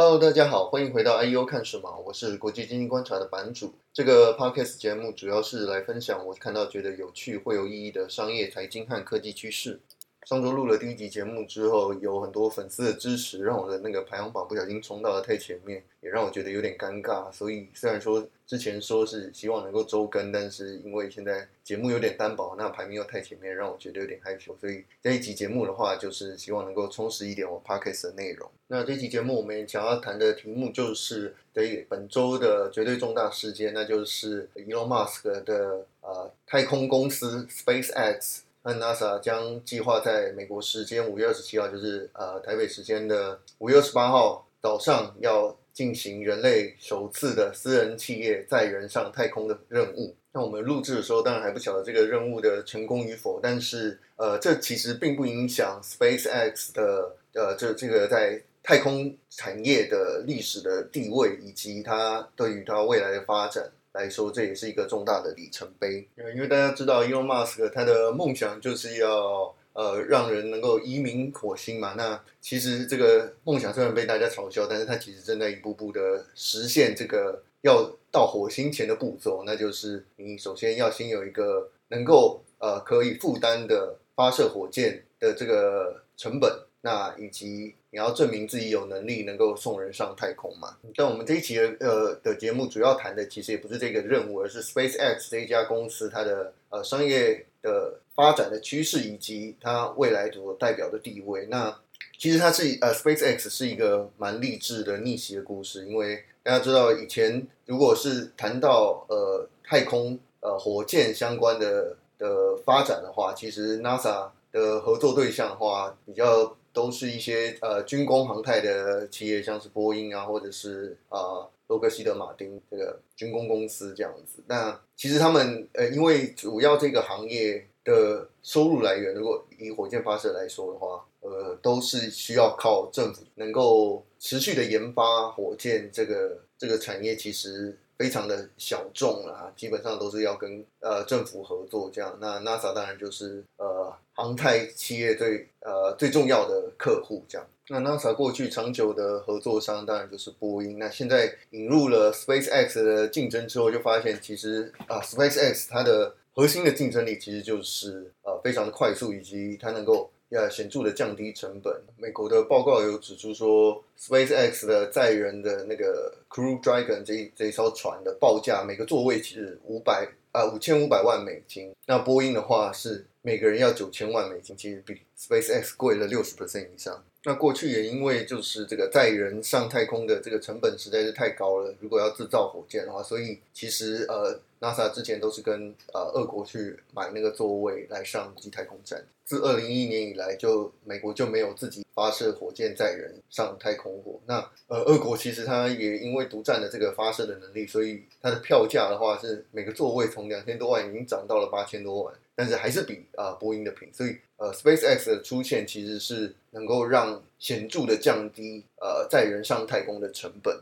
Hello，大家好，欢迎回到 IEO 看什么？我是国际经济观察的版主。这个 Podcast 节目主要是来分享我看到觉得有趣、会有意义的商业、财经和科技趋势。上周录了第一集节目之后，有很多粉丝的支持，让我的那个排行榜不小心冲到了太前面，也让我觉得有点尴尬。所以虽然说之前说是希望能够周更，但是因为现在节目有点单薄，那排名又太前面，让我觉得有点害羞。所以这一集节目的话，就是希望能够充实一点我 Podcast 的内容。那这期节目我们想要谈的题目就是对本周的绝对重大事件，那就是 Elon Musk 的呃太空公司 SpaceX。和 NASA 将计划在美国时间五月二十七号，就是呃台北时间的五月二十八号早上，要进行人类首次的私人企业载人上太空的任务。那我们录制的时候，当然还不晓得这个任务的成功与否，但是呃，这其实并不影响 SpaceX 的呃这这个在太空产业的历史的地位，以及它对于它未来的发展。来说，这也是一个重大的里程碑。因为大家知道，Elon Musk 他的梦想就是要呃让人能够移民火星嘛。那其实这个梦想虽然被大家嘲笑，但是他其实正在一步步的实现这个要到火星前的步骤。那就是你首先要先有一个能够呃可以负担的发射火箭的这个成本。那以及你要证明自己有能力能够送人上太空嘛？但我们这一期的呃的节目主要谈的其实也不是这个任务，而是 SpaceX 这一家公司它的呃商业的发展的趋势以及它未来所代表的地位。那其实它是呃 SpaceX 是一个蛮励志的逆袭的故事，因为大家知道以前如果是谈到呃太空呃火箭相关的的发展的话，其实 NASA 的合作对象的话比较。都是一些呃军工航太的企业，像是波音啊，或者是啊洛克希德马丁这个军工公司这样子。那其实他们呃，因为主要这个行业的收入来源，如果以火箭发射来说的话，呃，都是需要靠政府能够持续的研发火箭这个这个产业，其实。非常的小众啦，基本上都是要跟呃政府合作这样。那 NASA 当然就是呃航太企业最呃最重要的客户这样。那 NASA 过去长久的合作商当然就是波音。那现在引入了 SpaceX 的竞争之后，就发现其实啊 SpaceX 它的核心的竞争力其实就是呃非常的快速，以及它能够。要显著的降低成本。美国的报告有指出说，SpaceX 的载人的那个 Crew Dragon 这一这一艘船的报价，每个座位其实五百啊五千五百万美金。那波音的话是每个人要九千万美金，其实比 SpaceX 贵了六十 percent 以上。那过去也因为就是这个载人上太空的这个成本实在是太高了，如果要制造火箭的话，所以其实呃 NASA 之前都是跟呃俄国去买那个座位来上国际太空站。自二零一一年以来，就美国就没有自己发射火箭载人上太空过。那呃，俄国其实它也因为独占了这个发射的能力，所以它的票价的话是每个座位从两千多万已经涨到了八千多万，但是还是比啊、呃、波音的便宜。所以呃，SpaceX 的出现其实是能够让显著的降低呃载人上太空的成本。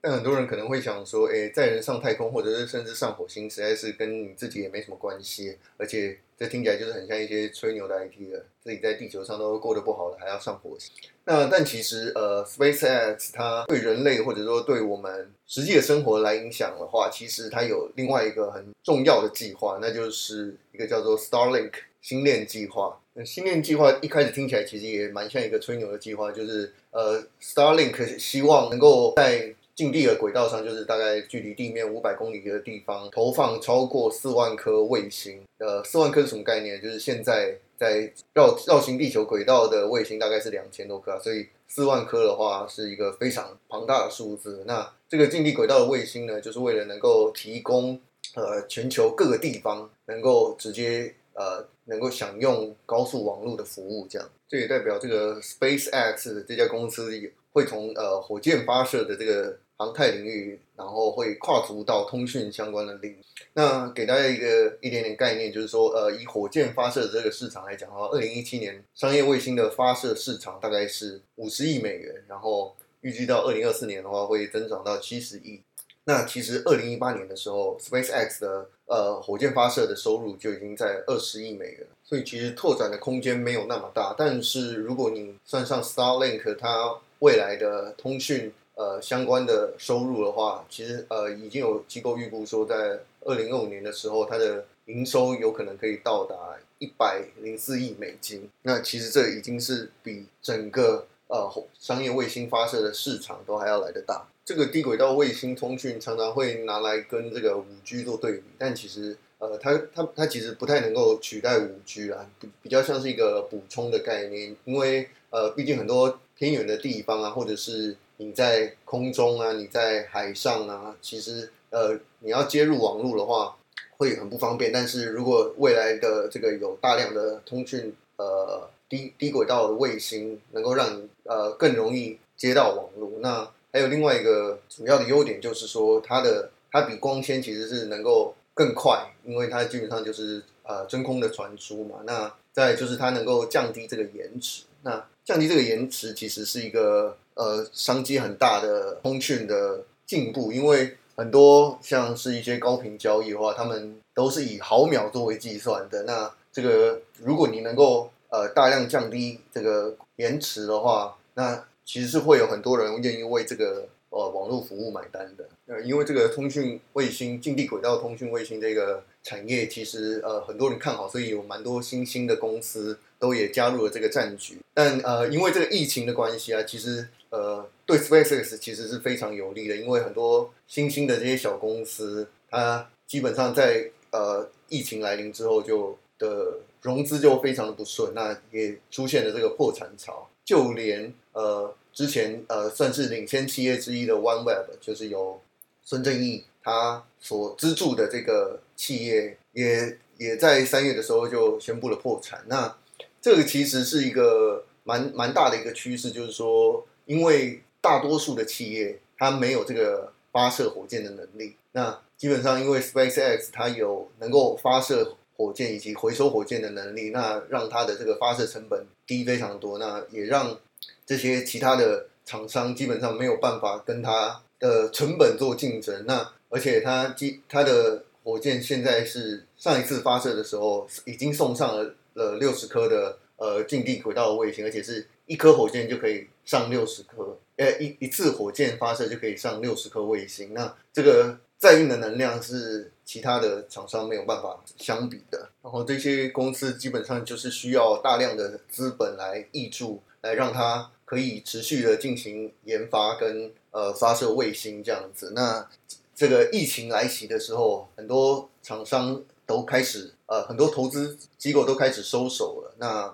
但很多人可能会想说，诶，载人上太空，或者是甚至上火星，实在是跟你自己也没什么关系，而且这听起来就是很像一些吹牛的 IT 了，自己在地球上都过得不好了，还要上火星。那但其实，呃，SpaceX 它对人类或者说对我们实际的生活来影响的话，其实它有另外一个很重要的计划，那就是一个叫做 Starlink 星链计划。那星链计划一开始听起来其实也蛮像一个吹牛的计划，就是呃，Starlink 希望能够在近地的轨道上，就是大概距离地面五百公里的地方，投放超过四万颗卫星。呃，四万颗是什么概念？就是现在在绕绕行地球轨道的卫星大概是两千多颗，所以四万颗的话是一个非常庞大的数字。那这个近地轨道的卫星呢，就是为了能够提供呃全球各个地方能够直接呃能够享用高速网络的服务，这样。这也代表这个 SpaceX 这家公司会从呃火箭发射的这个。航太领域，然后会跨足到通讯相关的领域。那给大家一个一点点概念，就是说，呃，以火箭发射的这个市场来讲的话，二零一七年商业卫星的发射市场大概是五十亿美元，然后预计到二零二四年的话会增长到七十亿。那其实二零一八年的时候，SpaceX 的呃火箭发射的收入就已经在二十亿美元，所以其实拓展的空间没有那么大。但是如果你算上 Starlink，它未来的通讯呃相关的收入的话，其实呃已经有机构预估说，在二零二五年的时候，它的营收有可能可以到达一百零四亿美金。那其实这已经是比整个呃商业卫星发射的市场都还要来得大。这个低轨道卫星通讯常常会拿来跟这个五 G 做对比，但其实呃，它它它其实不太能够取代五 G 啊，比比较像是一个补充的概念，因为呃，毕竟很多偏远的地方啊，或者是你在空中啊，你在海上啊，其实呃，你要接入网络的话会很不方便。但是如果未来的这个有大量的通讯呃低低轨道的卫星，能够让你呃更容易接到网络，那还有另外一个主要的优点就是说，它的它比光纤其实是能够更快，因为它基本上就是呃真空的传输嘛。那再就是它能够降低这个延迟。那降低这个延迟其实是一个呃商机很大的通讯的进步，因为很多像是一些高频交易的话，他们都是以毫秒作为计算的。那这个如果你能够呃大量降低这个延迟的话，那其实是会有很多人愿意为这个呃网络服务买单的，呃，因为这个通讯卫星、近地轨道通讯卫星这个产业，其实呃很多人看好，所以有蛮多新兴的公司都也加入了这个战局。但呃，因为这个疫情的关系啊，其实呃对 SpaceX 其实是非常有利的，因为很多新兴的这些小公司，它基本上在呃疫情来临之后就的融资就非常的不顺，那也出现了这个破产潮。就连呃之前呃算是领先企业之一的 OneWeb，就是由孙正义他所资助的这个企业，也也在三月的时候就宣布了破产。那这个其实是一个蛮蛮大的一个趋势，就是说，因为大多数的企业它没有这个发射火箭的能力，那基本上因为 SpaceX 它有能够发射。火箭以及回收火箭的能力，那让它的这个发射成本低非常多，那也让这些其他的厂商基本上没有办法跟它的成本做竞争。那而且它机它的火箭现在是上一次发射的时候已经送上了了六十颗的呃近地轨道卫星，而且是一颗火箭就可以上六十颗，呃一一次火箭发射就可以上六十颗卫星。那这个。载运的能量是其他的厂商没有办法相比的，然后这些公司基本上就是需要大量的资本来挹注，来让它可以持续的进行研发跟呃发射卫星这样子。那这个疫情来袭的时候，很多厂商都开始呃很多投资机构都开始收手了。那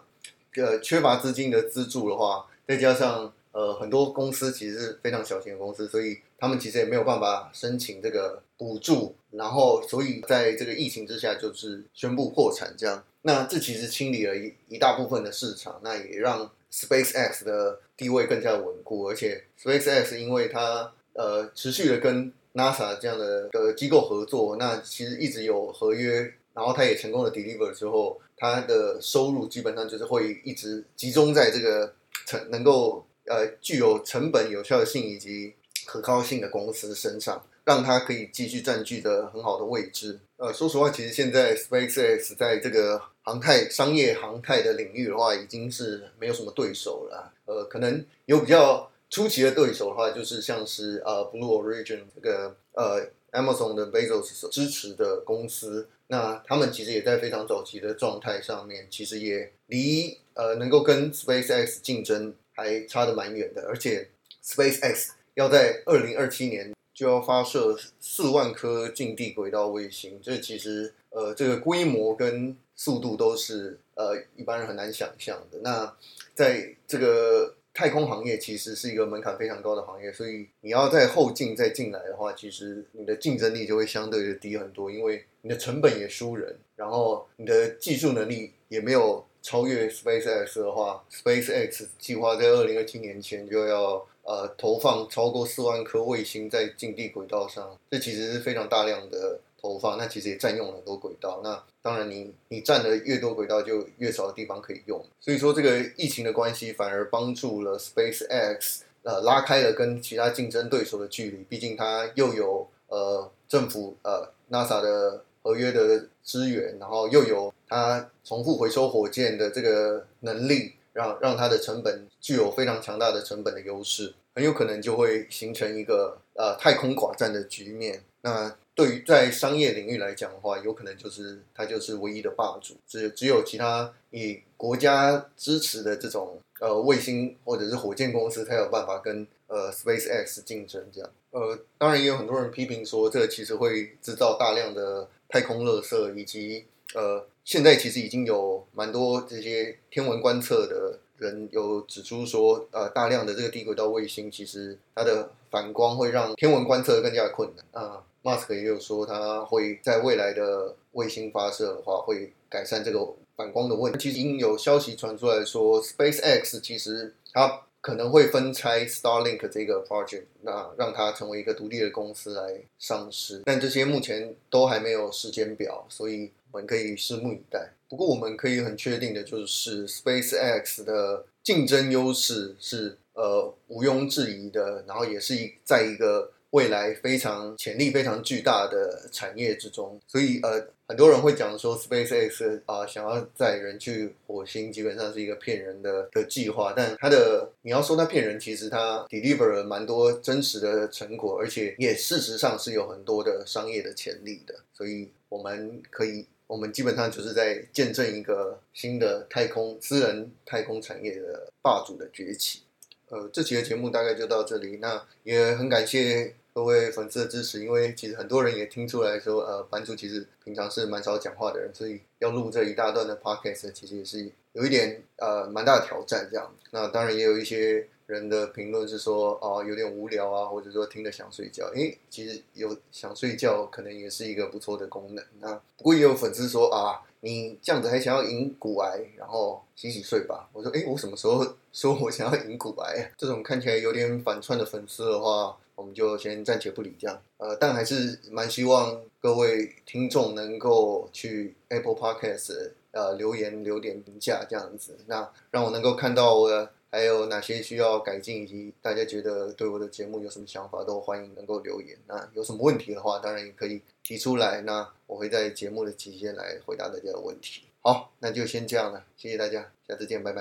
呃缺乏资金的资助的话，再加上呃很多公司其实是非常小型的公司，所以。他们其实也没有办法申请这个补助，然后所以在这个疫情之下，就是宣布破产这样。那这其实清理了一一大部分的市场，那也让 SpaceX 的地位更加稳固。而且 SpaceX 因为它呃持续的跟 NASA 这样的的机构合作，那其实一直有合约，然后它也成功的 deliver 之后，它的收入基本上就是会一直集中在这个成能够呃具有成本有效性以及。可靠性的公司身上，让它可以继续占据的很好的位置。呃，说实话，其实现在 SpaceX 在这个航太商业航太的领域的话，已经是没有什么对手了。呃，可能有比较出奇的对手的话，就是像是呃 Blue Origin 这个呃 Amazon 的 Bezos 所支持的公司，那他们其实也在非常早期的状态上面，其实也离呃能够跟 SpaceX 竞争还差得蛮远的，而且 SpaceX。要在二零二七年就要发射四万颗近地轨道卫星，这其实呃这个规模跟速度都是呃一般人很难想象的。那在这个太空行业，其实是一个门槛非常高的行业，所以你要在后进再进来的话，其实你的竞争力就会相对的低很多，因为你的成本也输人，然后你的技术能力也没有超越 SpaceX 的话，SpaceX 计划在二零二七年前就要。呃，投放超过四万颗卫星在近地轨道上，这其实是非常大量的投放。那其实也占用了很多轨道。那当然你，你你占的越多轨道，就越少的地方可以用。所以说，这个疫情的关系反而帮助了 SpaceX，呃，拉开了跟其他竞争对手的距离。毕竟它又有呃政府呃 NASA 的合约的资源，然后又有它重复回收火箭的这个能力。让让它的成本具有非常强大的成本的优势，很有可能就会形成一个呃太空寡占的局面。那对于在商业领域来讲的话，有可能就是它就是唯一的霸主，只只有其他以国家支持的这种呃卫星或者是火箭公司才有办法跟呃 SpaceX 竞争这样。呃，当然也有很多人批评说，这其实会制造大量的太空垃圾，以及呃，现在其实已经有蛮多这些天文观测的人有指出说，呃，大量的这个低轨道卫星其实它的反光会让天文观测更加困难啊。马斯克也有说，他会在未来的卫星发射的话，会改善这个反光的问题。其实已经有消息传出来说，SpaceX 其实它。可能会分拆 Starlink 这个 project，那让它成为一个独立的公司来上市，但这些目前都还没有时间表，所以我们可以拭目以待。不过我们可以很确定的就是，SpaceX 的竞争优势是呃毋庸置疑的，然后也是一在一个。未来非常潜力非常巨大的产业之中，所以呃，很多人会讲说，SpaceX 啊、想要载人去火星，基本上是一个骗人的的计划。但它的你要说它骗人，其实它 deliver 了蛮多真实的成果，而且也事实上是有很多的商业的潜力的。所以我们可以，我们基本上就是在见证一个新的太空私人太空产业的霸主的崛起。呃，这期的节目大概就到这里，那也很感谢。各位粉丝的支持，因为其实很多人也听出来说，呃，版主其实平常是蛮少讲话的人，所以要录这一大段的 podcast，其实也是有一点呃蛮大的挑战这样。那当然也有一些人的评论是说，哦、呃，有点无聊啊，或者说听着想睡觉。诶，其实有想睡觉，可能也是一个不错的功能。那不过也有粉丝说啊，你这样子还想要赢骨癌，然后洗洗睡吧。我说，诶，我什么时候 说我想要赢骨癌？这种看起来有点反串的粉丝的话。我们就先暂且不理这样，呃，但还是蛮希望各位听众能够去 Apple Podcast 呃留言留点评价这样子，那让我能够看到我的还有哪些需要改进，以及大家觉得对我的节目有什么想法，都欢迎能够留言。那有什么问题的话，当然也可以提出来，那我会在节目的期间来回答大家的问题。好，那就先这样了，谢谢大家，下次见，拜拜。